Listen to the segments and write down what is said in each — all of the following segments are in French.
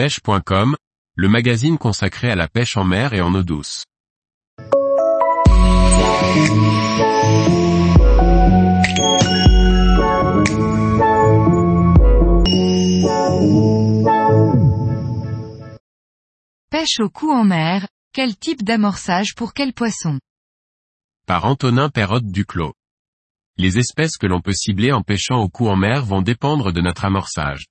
pêche.com, le magazine consacré à la pêche en mer et en eau douce. Pêche au cou en mer, quel type d'amorçage pour quel poisson? Par Antonin Perrotte Duclos. Les espèces que l'on peut cibler en pêchant au cou en mer vont dépendre de notre amorçage.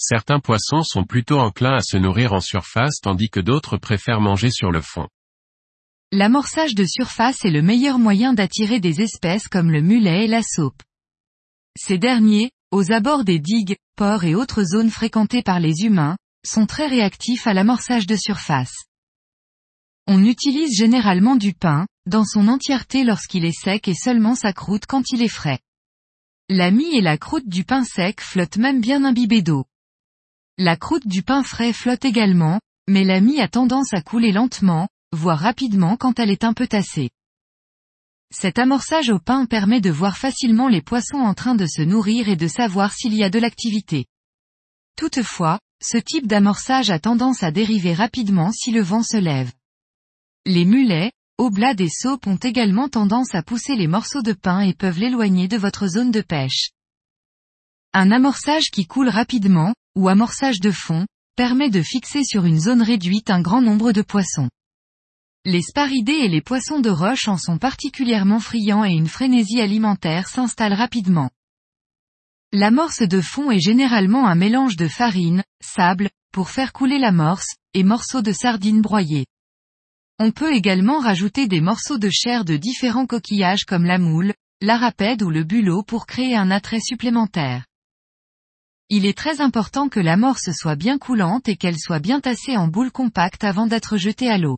Certains poissons sont plutôt enclins à se nourrir en surface tandis que d'autres préfèrent manger sur le fond. L'amorçage de surface est le meilleur moyen d'attirer des espèces comme le mulet et la saupe. Ces derniers, aux abords des digues, ports et autres zones fréquentées par les humains, sont très réactifs à l'amorçage de surface. On utilise généralement du pain, dans son entièreté lorsqu'il est sec et seulement sa croûte quand il est frais. La mie et la croûte du pain sec flottent même bien imbibées d'eau. La croûte du pain frais flotte également, mais la mie a tendance à couler lentement, voire rapidement quand elle est un peu tassée. Cet amorçage au pain permet de voir facilement les poissons en train de se nourrir et de savoir s'il y a de l'activité. Toutefois, ce type d'amorçage a tendance à dériver rapidement si le vent se lève. Les mulets, oblats et saupes ont également tendance à pousser les morceaux de pain et peuvent l'éloigner de votre zone de pêche. Un amorçage qui coule rapidement, ou amorçage de fond, permet de fixer sur une zone réduite un grand nombre de poissons. Les sparidés et les poissons de roche en sont particulièrement friands et une frénésie alimentaire s'installe rapidement. L'amorce de fond est généralement un mélange de farine, sable, pour faire couler l'amorce, et morceaux de sardines broyées. On peut également rajouter des morceaux de chair de différents coquillages comme la moule, l'arapède ou le bulot pour créer un attrait supplémentaire. Il est très important que l'amorce soit bien coulante et qu'elle soit bien tassée en boule compacte avant d'être jetée à l'eau.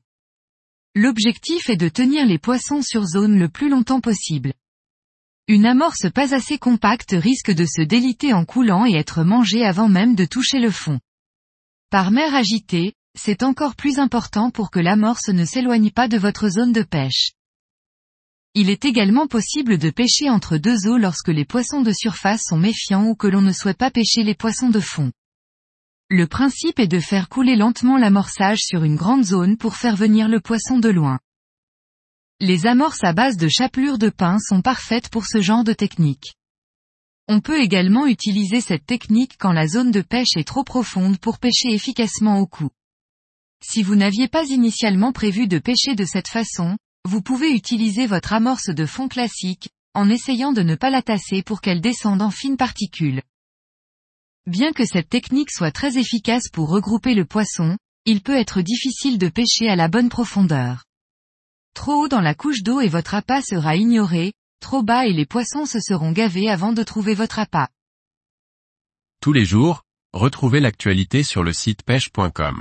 L'objectif est de tenir les poissons sur zone le plus longtemps possible. Une amorce pas assez compacte risque de se déliter en coulant et être mangée avant même de toucher le fond. Par mer agitée, c'est encore plus important pour que l'amorce ne s'éloigne pas de votre zone de pêche. Il est également possible de pêcher entre deux eaux lorsque les poissons de surface sont méfiants ou que l'on ne souhaite pas pêcher les poissons de fond. Le principe est de faire couler lentement l'amorçage sur une grande zone pour faire venir le poisson de loin. Les amorces à base de chapelure de pain sont parfaites pour ce genre de technique. On peut également utiliser cette technique quand la zone de pêche est trop profonde pour pêcher efficacement au cou. Si vous n'aviez pas initialement prévu de pêcher de cette façon, vous pouvez utiliser votre amorce de fond classique, en essayant de ne pas la tasser pour qu'elle descende en fines particules. Bien que cette technique soit très efficace pour regrouper le poisson, il peut être difficile de pêcher à la bonne profondeur. Trop haut dans la couche d'eau et votre appât sera ignoré, trop bas et les poissons se seront gavés avant de trouver votre appât. Tous les jours, retrouvez l'actualité sur le site pêche.com